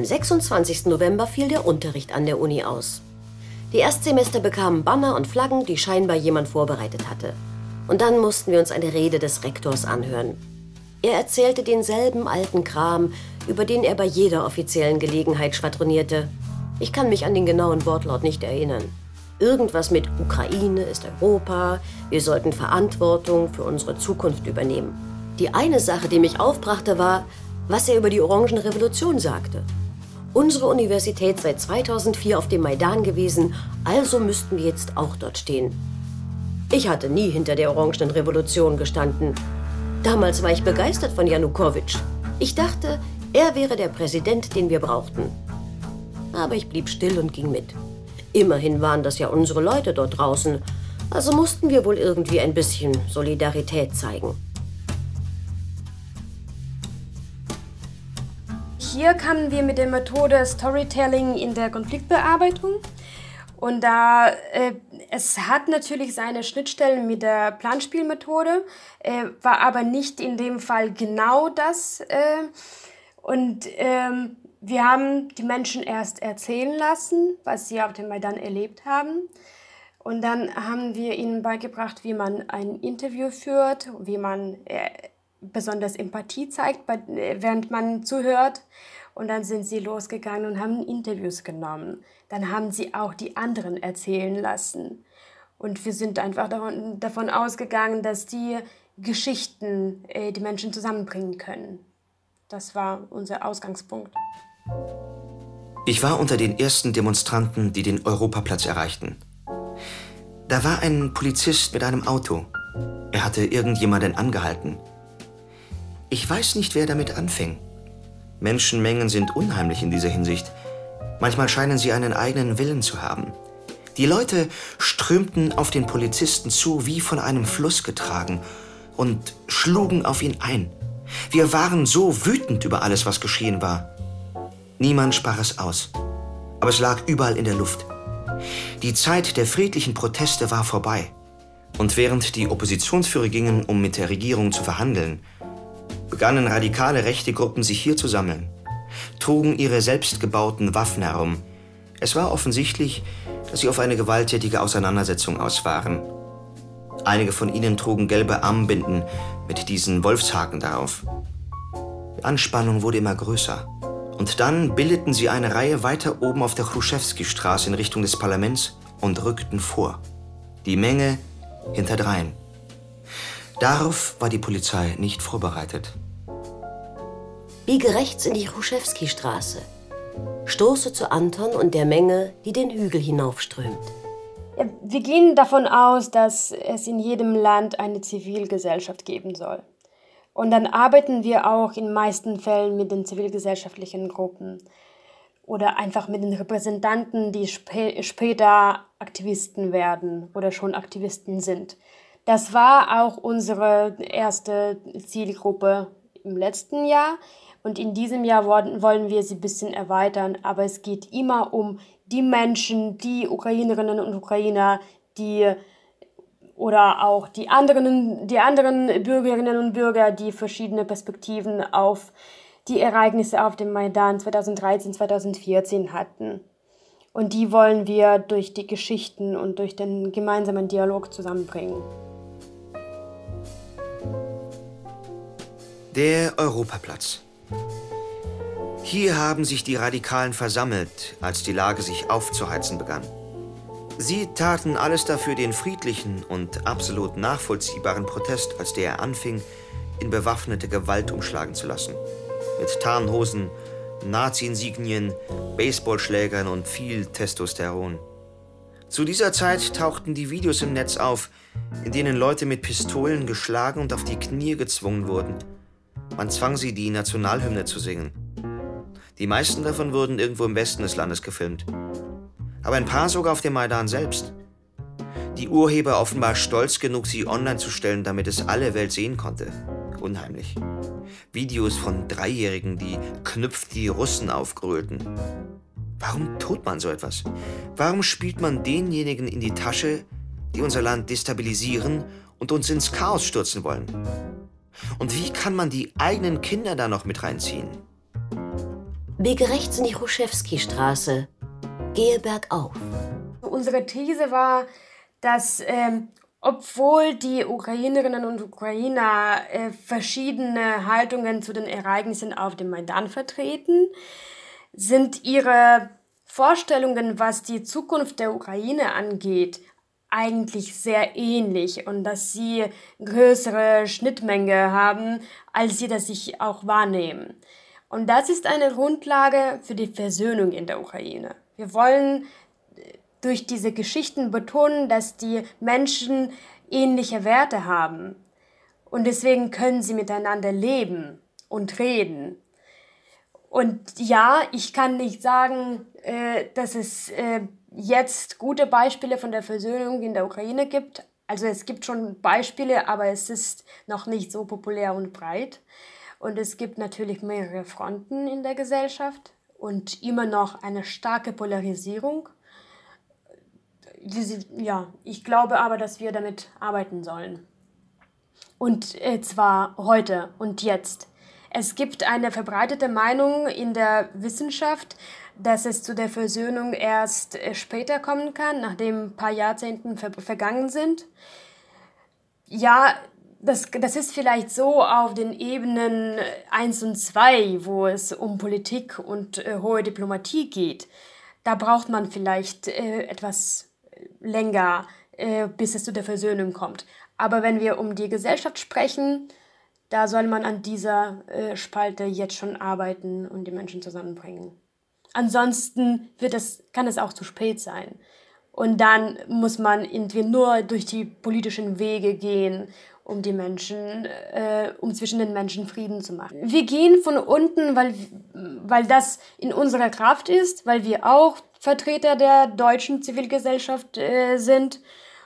Am 26. November fiel der Unterricht an der Uni aus. Die Erstsemester bekamen Banner und Flaggen, die scheinbar jemand vorbereitet hatte. Und dann mussten wir uns eine Rede des Rektors anhören. Er erzählte denselben alten Kram, über den er bei jeder offiziellen Gelegenheit schwadronierte. Ich kann mich an den genauen Wortlaut nicht erinnern. Irgendwas mit Ukraine ist Europa, wir sollten Verantwortung für unsere Zukunft übernehmen. Die eine Sache, die mich aufbrachte, war, was er über die Orangenrevolution sagte. Unsere Universität sei 2004 auf dem Maidan gewesen, also müssten wir jetzt auch dort stehen. Ich hatte nie hinter der Orangenen Revolution gestanden. Damals war ich begeistert von Janukowitsch. Ich dachte, er wäre der Präsident, den wir brauchten. Aber ich blieb still und ging mit. Immerhin waren das ja unsere Leute dort draußen, also mussten wir wohl irgendwie ein bisschen Solidarität zeigen. Hier kamen wir mit der Methode Storytelling in der Konfliktbearbeitung. Und da äh, es hat natürlich seine Schnittstellen mit der Planspielmethode, äh, war aber nicht in dem Fall genau das. Äh, und ähm, wir haben die Menschen erst erzählen lassen, was sie auf dem Maidan erlebt haben. Und dann haben wir ihnen beigebracht, wie man ein Interview führt, wie man äh, besonders Empathie zeigt, während man zuhört. Und dann sind sie losgegangen und haben Interviews genommen. Dann haben sie auch die anderen erzählen lassen. Und wir sind einfach davon ausgegangen, dass die Geschichten äh, die Menschen zusammenbringen können. Das war unser Ausgangspunkt. Ich war unter den ersten Demonstranten, die den Europaplatz erreichten. Da war ein Polizist mit einem Auto. Er hatte irgendjemanden angehalten. Ich weiß nicht, wer damit anfing. Menschenmengen sind unheimlich in dieser Hinsicht. Manchmal scheinen sie einen eigenen Willen zu haben. Die Leute strömten auf den Polizisten zu, wie von einem Fluss getragen, und schlugen auf ihn ein. Wir waren so wütend über alles, was geschehen war. Niemand sprach es aus. Aber es lag überall in der Luft. Die Zeit der friedlichen Proteste war vorbei. Und während die Oppositionsführer gingen, um mit der Regierung zu verhandeln, begannen radikale rechte Gruppen sich hier zu sammeln, trugen ihre selbstgebauten Waffen herum. Es war offensichtlich, dass sie auf eine gewalttätige Auseinandersetzung aus waren. Einige von ihnen trugen gelbe Armbinden mit diesen Wolfshaken darauf. Die Anspannung wurde immer größer. Und dann bildeten sie eine Reihe weiter oben auf der Chruschewski-Straße in Richtung des Parlaments und rückten vor. Die Menge hinterdrein. Darauf war die Polizei nicht vorbereitet. Biege rechts in die Chruschewski-Straße. Stoße zu Anton und der Menge, die den Hügel hinaufströmt. Wir gehen davon aus, dass es in jedem Land eine Zivilgesellschaft geben soll. Und dann arbeiten wir auch in meisten Fällen mit den zivilgesellschaftlichen Gruppen oder einfach mit den Repräsentanten, die spä später Aktivisten werden oder schon Aktivisten sind. Das war auch unsere erste Zielgruppe im letzten Jahr. Und in diesem Jahr wollen wir sie ein bisschen erweitern. Aber es geht immer um die Menschen, die Ukrainerinnen und Ukrainer, die oder auch die anderen, die anderen Bürgerinnen und Bürger, die verschiedene Perspektiven auf die Ereignisse auf dem Maidan 2013, 2014 hatten. Und die wollen wir durch die Geschichten und durch den gemeinsamen Dialog zusammenbringen. Der Europaplatz. Hier haben sich die Radikalen versammelt, als die Lage sich aufzuheizen begann. Sie taten alles dafür, den friedlichen und absolut nachvollziehbaren Protest, als der er anfing, in bewaffnete Gewalt umschlagen zu lassen. Mit Tarnhosen, Nazi-Insignien, Baseballschlägern und viel Testosteron. Zu dieser Zeit tauchten die Videos im Netz auf, in denen Leute mit Pistolen geschlagen und auf die Knie gezwungen wurden. Man zwang sie, die Nationalhymne zu singen. Die meisten davon wurden irgendwo im Westen des Landes gefilmt. Aber ein paar sogar auf dem Maidan selbst. Die Urheber offenbar stolz genug, sie online zu stellen, damit es alle Welt sehen konnte. Unheimlich. Videos von Dreijährigen, die knüpft die Russen aufgrölten. Warum tut man so etwas? Warum spielt man denjenigen in die Tasche, die unser Land destabilisieren und uns ins Chaos stürzen wollen? Und wie kann man die eigenen Kinder da noch mit reinziehen? Biege rechts in die Ruszewski-Straße. Gehe bergauf. Unsere These war, dass ähm, obwohl die Ukrainerinnen und Ukrainer äh, verschiedene Haltungen zu den Ereignissen auf dem Maidan vertreten, sind ihre Vorstellungen, was die Zukunft der Ukraine angeht, eigentlich sehr ähnlich und dass sie größere Schnittmenge haben, als sie das sich auch wahrnehmen. Und das ist eine Grundlage für die Versöhnung in der Ukraine. Wir wollen durch diese Geschichten betonen, dass die Menschen ähnliche Werte haben. Und deswegen können sie miteinander leben und reden. Und ja, ich kann nicht sagen, äh, dass es äh, jetzt gute Beispiele von der Versöhnung in der Ukraine gibt. Also es gibt schon Beispiele, aber es ist noch nicht so populär und breit. Und es gibt natürlich mehrere Fronten in der Gesellschaft und immer noch eine starke Polarisierung ja, ich glaube aber, dass wir damit arbeiten sollen. Und äh, zwar heute und jetzt. Es gibt eine verbreitete Meinung in der Wissenschaft, dass es zu der Versöhnung erst äh, später kommen kann, nachdem ein paar Jahrzehnten ver vergangen sind. Ja, das, das ist vielleicht so auf den Ebenen 1 und 2, wo es um Politik und äh, hohe Diplomatie geht. Da braucht man vielleicht äh, etwas länger, äh, bis es zu der Versöhnung kommt. Aber wenn wir um die Gesellschaft sprechen, da soll man an dieser äh, Spalte jetzt schon arbeiten und die Menschen zusammenbringen. Ansonsten wird es, kann es auch zu spät sein. Und dann muss man irgendwie nur durch die politischen Wege gehen, um die Menschen, äh, um zwischen den Menschen Frieden zu machen. Wir gehen von unten, weil, weil das in unserer Kraft ist, weil wir auch Vertreter der deutschen Zivilgesellschaft äh, sind.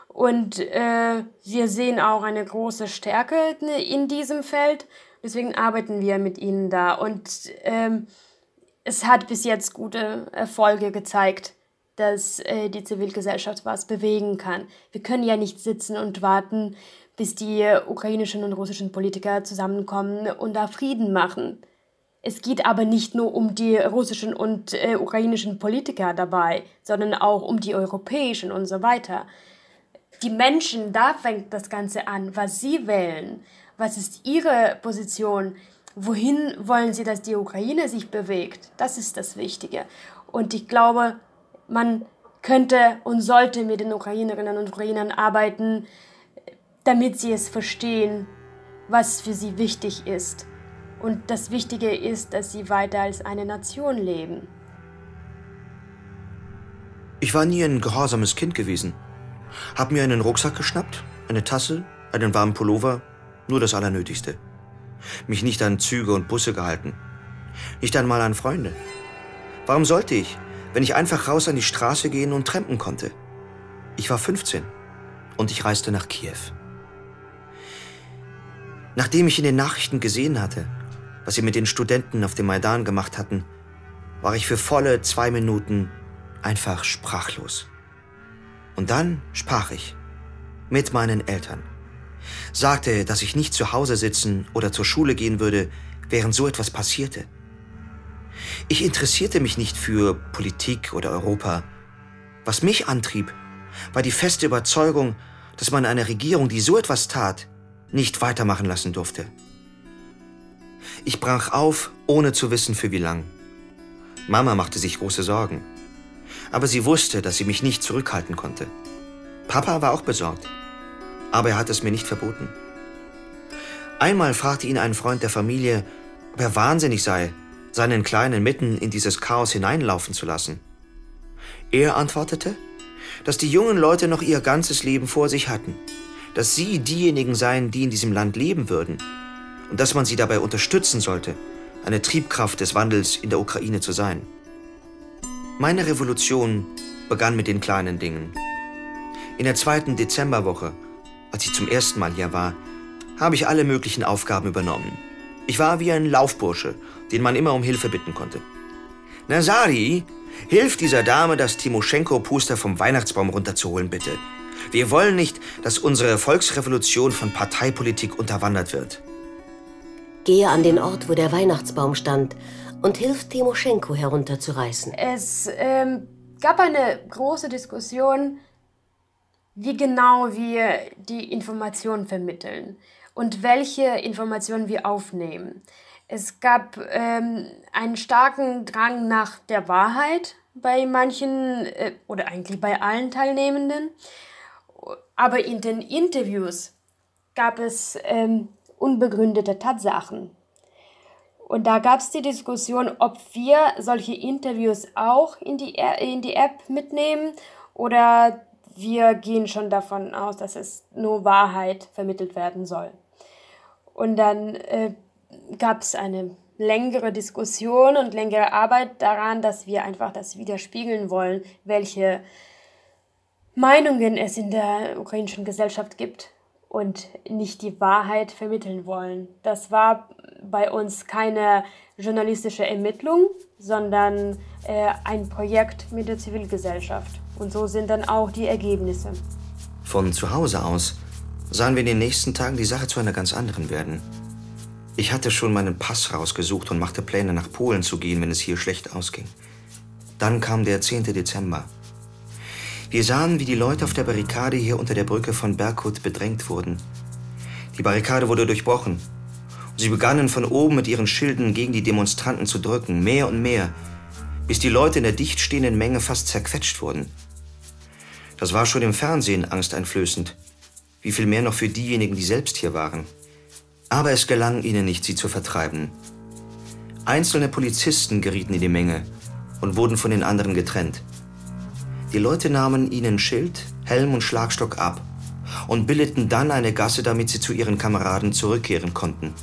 Und äh, wir sehen auch eine große Stärke in diesem Feld. Deswegen arbeiten wir mit ihnen da. Und ähm, es hat bis jetzt gute Erfolge gezeigt, dass äh, die Zivilgesellschaft was bewegen kann. Wir können ja nicht sitzen und warten, bis die ukrainischen und russischen Politiker zusammenkommen und da Frieden machen. Es geht aber nicht nur um die russischen und äh, ukrainischen Politiker dabei, sondern auch um die europäischen und so weiter. Die Menschen, da fängt das Ganze an, was sie wählen, was ist ihre Position, wohin wollen sie, dass die Ukraine sich bewegt. Das ist das Wichtige. Und ich glaube, man könnte und sollte mit den Ukrainerinnen und Ukrainern arbeiten, damit sie es verstehen, was für sie wichtig ist und das Wichtige ist, dass sie weiter als eine Nation leben. Ich war nie ein gehorsames Kind gewesen. Hab mir einen Rucksack geschnappt, eine Tasse, einen warmen Pullover, nur das Allernötigste. Mich nicht an Züge und Busse gehalten. Nicht einmal an Freunde. Warum sollte ich, wenn ich einfach raus an die Straße gehen und trampen konnte? Ich war 15 und ich reiste nach Kiew. Nachdem ich in den Nachrichten gesehen hatte, was sie mit den Studenten auf dem Maidan gemacht hatten, war ich für volle zwei Minuten einfach sprachlos. Und dann sprach ich mit meinen Eltern, sagte, dass ich nicht zu Hause sitzen oder zur Schule gehen würde, während so etwas passierte. Ich interessierte mich nicht für Politik oder Europa. Was mich antrieb, war die feste Überzeugung, dass man eine Regierung, die so etwas tat, nicht weitermachen lassen durfte. Ich brach auf, ohne zu wissen, für wie lang. Mama machte sich große Sorgen. Aber sie wusste, dass sie mich nicht zurückhalten konnte. Papa war auch besorgt. Aber er hat es mir nicht verboten. Einmal fragte ihn ein Freund der Familie, ob er wahnsinnig sei, seinen Kleinen mitten in dieses Chaos hineinlaufen zu lassen. Er antwortete, dass die jungen Leute noch ihr ganzes Leben vor sich hatten, dass sie diejenigen seien, die in diesem Land leben würden und dass man sie dabei unterstützen sollte, eine Triebkraft des Wandels in der Ukraine zu sein. Meine Revolution begann mit den kleinen Dingen. In der zweiten Dezemberwoche, als ich zum ersten Mal hier war, habe ich alle möglichen Aufgaben übernommen. Ich war wie ein Laufbursche, den man immer um Hilfe bitten konnte. Nazari, hilf dieser Dame, das Timoschenko-Poster vom Weihnachtsbaum runterzuholen, bitte. Wir wollen nicht, dass unsere Volksrevolution von Parteipolitik unterwandert wird. Gehe an den Ort, wo der Weihnachtsbaum stand, und hilft Timoschenko herunterzureißen. Es ähm, gab eine große Diskussion, wie genau wir die Informationen vermitteln und welche Informationen wir aufnehmen. Es gab ähm, einen starken Drang nach der Wahrheit bei manchen äh, oder eigentlich bei allen Teilnehmenden. Aber in den Interviews gab es ähm, unbegründete Tatsachen. Und da gab es die Diskussion, ob wir solche Interviews auch in die, in die App mitnehmen oder wir gehen schon davon aus, dass es nur Wahrheit vermittelt werden soll. Und dann äh, gab es eine längere Diskussion und längere Arbeit daran, dass wir einfach das widerspiegeln wollen, welche Meinungen es in der ukrainischen Gesellschaft gibt und nicht die Wahrheit vermitteln wollen. Das war bei uns keine journalistische Ermittlung, sondern äh, ein Projekt mit der Zivilgesellschaft. Und so sind dann auch die Ergebnisse. Von zu Hause aus sahen wir in den nächsten Tagen die Sache zu einer ganz anderen werden. Ich hatte schon meinen Pass rausgesucht und machte Pläne, nach Polen zu gehen, wenn es hier schlecht ausging. Dann kam der 10. Dezember. Wir sahen, wie die Leute auf der Barrikade hier unter der Brücke von Berghut bedrängt wurden. Die Barrikade wurde durchbrochen. Sie begannen von oben mit ihren Schilden gegen die Demonstranten zu drücken, mehr und mehr, bis die Leute in der dicht stehenden Menge fast zerquetscht wurden. Das war schon im Fernsehen angsteinflößend. Wie viel mehr noch für diejenigen, die selbst hier waren. Aber es gelang ihnen nicht, sie zu vertreiben. Einzelne Polizisten gerieten in die Menge und wurden von den anderen getrennt. Die Leute nahmen ihnen Schild, Helm und Schlagstock ab und bildeten dann eine Gasse, damit sie zu ihren Kameraden zurückkehren konnten.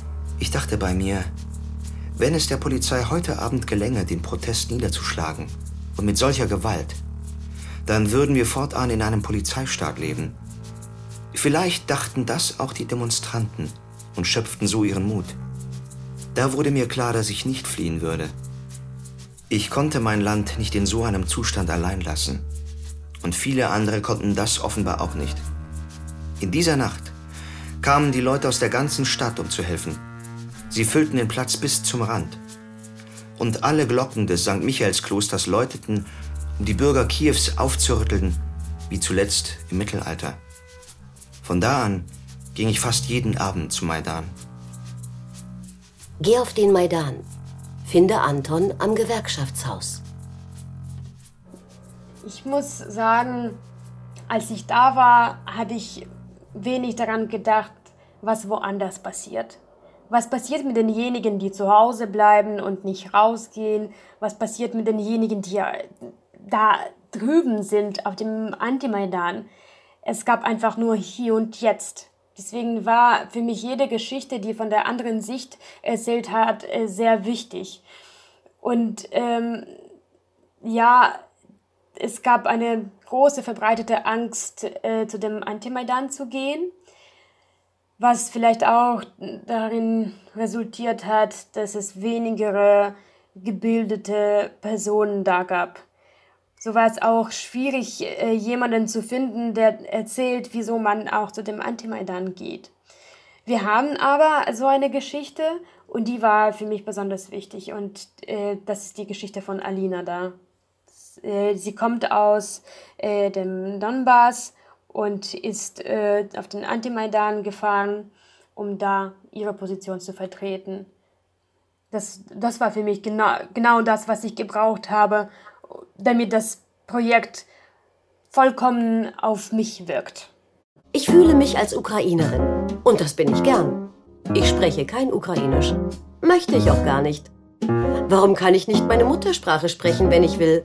Ich dachte bei mir, wenn es der Polizei heute Abend gelänge, den Protest niederzuschlagen und mit solcher Gewalt, dann würden wir fortan in einem Polizeistaat leben. Vielleicht dachten das auch die Demonstranten und schöpften so ihren Mut. Da wurde mir klar, dass ich nicht fliehen würde. Ich konnte mein Land nicht in so einem Zustand allein lassen. Und viele andere konnten das offenbar auch nicht. In dieser Nacht kamen die Leute aus der ganzen Stadt, um zu helfen. Sie füllten den Platz bis zum Rand. Und alle Glocken des St. Michaelsklosters läuteten, um die Bürger Kiews aufzurütteln, wie zuletzt im Mittelalter. Von da an ging ich fast jeden Abend zu Maidan. Geh auf den Maidan. Finde Anton am Gewerkschaftshaus. Ich muss sagen, als ich da war, hatte ich wenig daran gedacht, was woanders passiert. Was passiert mit denjenigen, die zu Hause bleiben und nicht rausgehen? Was passiert mit denjenigen, die da drüben sind auf dem Anti-Maidan? Es gab einfach nur hier und jetzt. Deswegen war für mich jede Geschichte, die von der anderen Sicht erzählt hat, äh, sehr wichtig. Und ähm, ja, es gab eine große verbreitete Angst, äh, zu dem Anti-Maidan zu gehen, was vielleicht auch darin resultiert hat, dass es weniger gebildete Personen da gab. So war es auch schwierig, äh, jemanden zu finden, der erzählt, wieso man auch zu dem Anti-Maidan geht. Wir haben aber so eine Geschichte und die war für mich besonders wichtig und äh, das ist die Geschichte von Alina da. Äh, sie kommt aus äh, dem Donbass und ist äh, auf den Anti-Maidan gefahren, um da ihre Position zu vertreten. Das, das war für mich genau, genau das, was ich gebraucht habe, damit das Projekt vollkommen auf mich wirkt. Ich fühle mich als Ukrainerin und das bin ich gern. Ich spreche kein Ukrainisch. Möchte ich auch gar nicht. Warum kann ich nicht meine Muttersprache sprechen, wenn ich will?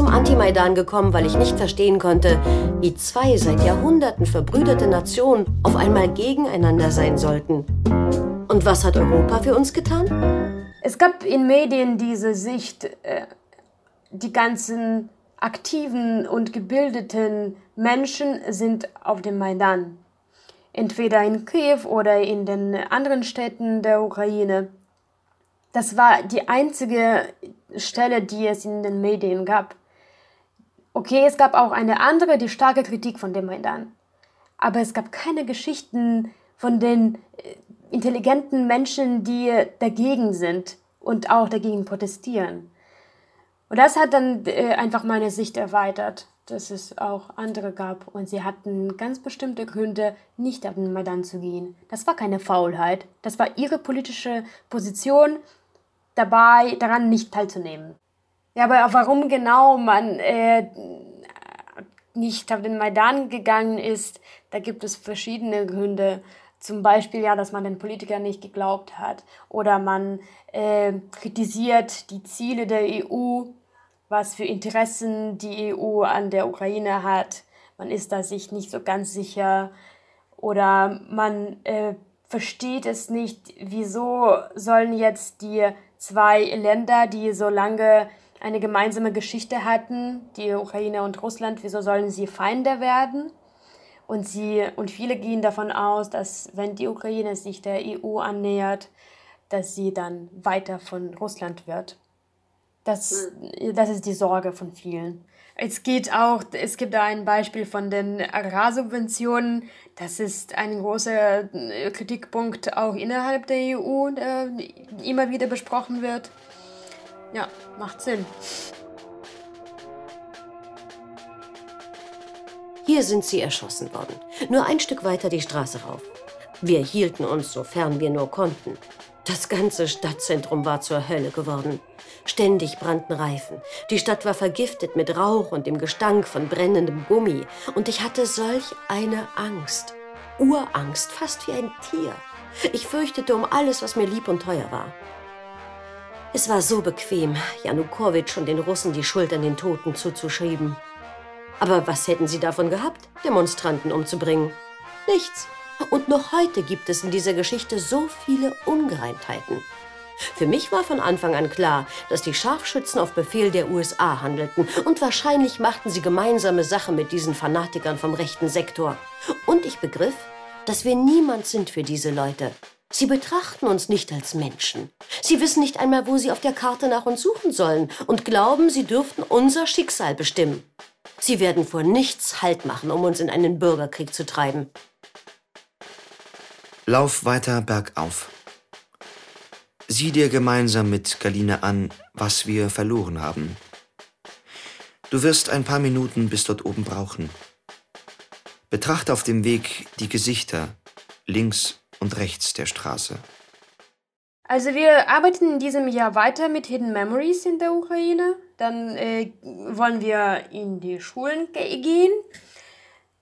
Zum Anti-Maidan gekommen, weil ich nicht verstehen konnte, wie zwei seit Jahrhunderten verbrüderte Nationen auf einmal gegeneinander sein sollten. Und was hat Europa für uns getan? Es gab in Medien diese Sicht, äh, die ganzen aktiven und gebildeten Menschen sind auf dem Maidan. Entweder in Kiew oder in den anderen Städten der Ukraine. Das war die einzige Stelle, die es in den Medien gab. Okay, es gab auch eine andere, die starke Kritik von dem Maidan. Aber es gab keine Geschichten von den äh, intelligenten Menschen, die dagegen sind, und auch dagegen protestieren. Und das hat dann äh, einfach meine Sicht erweitert, dass es auch andere gab und sie hatten ganz bestimmte Gründe, nicht auf den Maidan zu gehen. Das war keine Faulheit, das war ihre politische Position, dabei daran nicht teilzunehmen. Ja, aber warum genau man äh, nicht auf den Maidan gegangen ist, da gibt es verschiedene Gründe. Zum Beispiel ja, dass man den Politikern nicht geglaubt hat oder man äh, kritisiert die Ziele der EU was für Interessen die EU an der Ukraine hat. Man ist da sich nicht so ganz sicher oder man äh, versteht es nicht, wieso sollen jetzt die zwei Länder, die so lange eine gemeinsame Geschichte hatten, die Ukraine und Russland, wieso sollen sie Feinde werden? Und, sie, und viele gehen davon aus, dass wenn die Ukraine sich der EU annähert, dass sie dann weiter von Russland wird. Das, hm. das ist die Sorge von vielen. Es geht auch, es gibt da ein Beispiel von den Agrarsubventionen. Das ist ein großer äh, Kritikpunkt auch innerhalb der EU, der immer wieder besprochen wird. Ja, macht Sinn. Hier sind sie erschossen worden. Nur ein Stück weiter die Straße rauf. Wir hielten uns, sofern wir nur konnten. Das ganze Stadtzentrum war zur Hölle geworden. Ständig brannten Reifen. Die Stadt war vergiftet mit Rauch und dem Gestank von brennendem Gummi. Und ich hatte solch eine Angst. Urangst, fast wie ein Tier. Ich fürchtete um alles, was mir lieb und teuer war. Es war so bequem, Janukowitsch und den Russen die Schuld an den Toten zuzuschieben. Aber was hätten sie davon gehabt, Demonstranten umzubringen? Nichts. Und noch heute gibt es in dieser Geschichte so viele Ungereimtheiten. Für mich war von Anfang an klar, dass die Scharfschützen auf Befehl der USA handelten und wahrscheinlich machten sie gemeinsame Sache mit diesen Fanatikern vom rechten Sektor. Und ich begriff, dass wir niemand sind für diese Leute. Sie betrachten uns nicht als Menschen. Sie wissen nicht einmal, wo sie auf der Karte nach uns suchen sollen und glauben, sie dürften unser Schicksal bestimmen. Sie werden vor nichts Halt machen, um uns in einen Bürgerkrieg zu treiben. Lauf weiter bergauf. Sieh dir gemeinsam mit Galina an, was wir verloren haben. Du wirst ein paar Minuten bis dort oben brauchen. Betrachte auf dem Weg die Gesichter links und rechts der Straße. Also wir arbeiten in diesem Jahr weiter mit Hidden Memories in der Ukraine. Dann äh, wollen wir in die Schulen gehen.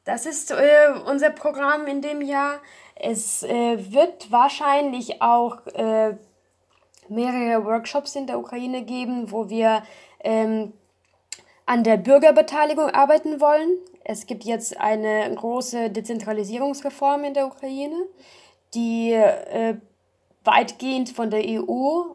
Das ist äh, unser Programm in dem Jahr. Es äh, wird wahrscheinlich auch äh, mehrere Workshops in der Ukraine geben, wo wir ähm, an der Bürgerbeteiligung arbeiten wollen. Es gibt jetzt eine große Dezentralisierungsreform in der Ukraine, die äh, weitgehend von der EU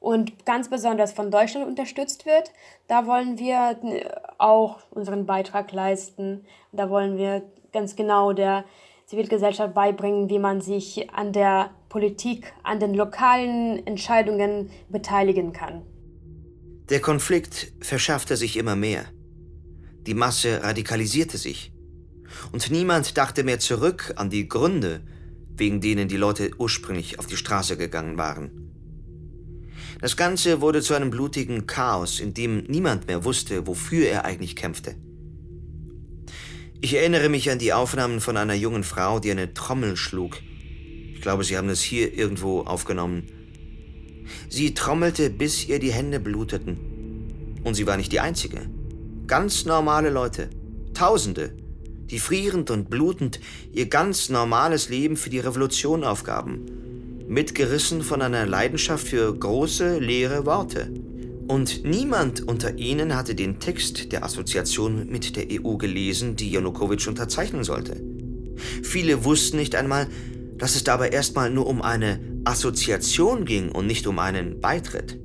und ganz besonders von Deutschland unterstützt wird. Da wollen wir äh, auch unseren Beitrag leisten. Da wollen wir ganz genau der Zivilgesellschaft beibringen, wie man sich an der Politik, an den lokalen Entscheidungen beteiligen kann. Der Konflikt verschärfte sich immer mehr. Die Masse radikalisierte sich. Und niemand dachte mehr zurück an die Gründe, wegen denen die Leute ursprünglich auf die Straße gegangen waren. Das Ganze wurde zu einem blutigen Chaos, in dem niemand mehr wusste, wofür er eigentlich kämpfte. Ich erinnere mich an die Aufnahmen von einer jungen Frau, die eine Trommel schlug. Ich glaube, Sie haben es hier irgendwo aufgenommen. Sie trommelte, bis ihr die Hände bluteten. Und sie war nicht die Einzige. Ganz normale Leute. Tausende, die frierend und blutend ihr ganz normales Leben für die Revolution aufgaben. Mitgerissen von einer Leidenschaft für große, leere Worte. Und niemand unter ihnen hatte den Text der Assoziation mit der EU gelesen, die Janukowitsch unterzeichnen sollte. Viele wussten nicht einmal, dass es dabei erstmal nur um eine Assoziation ging und nicht um einen Beitritt.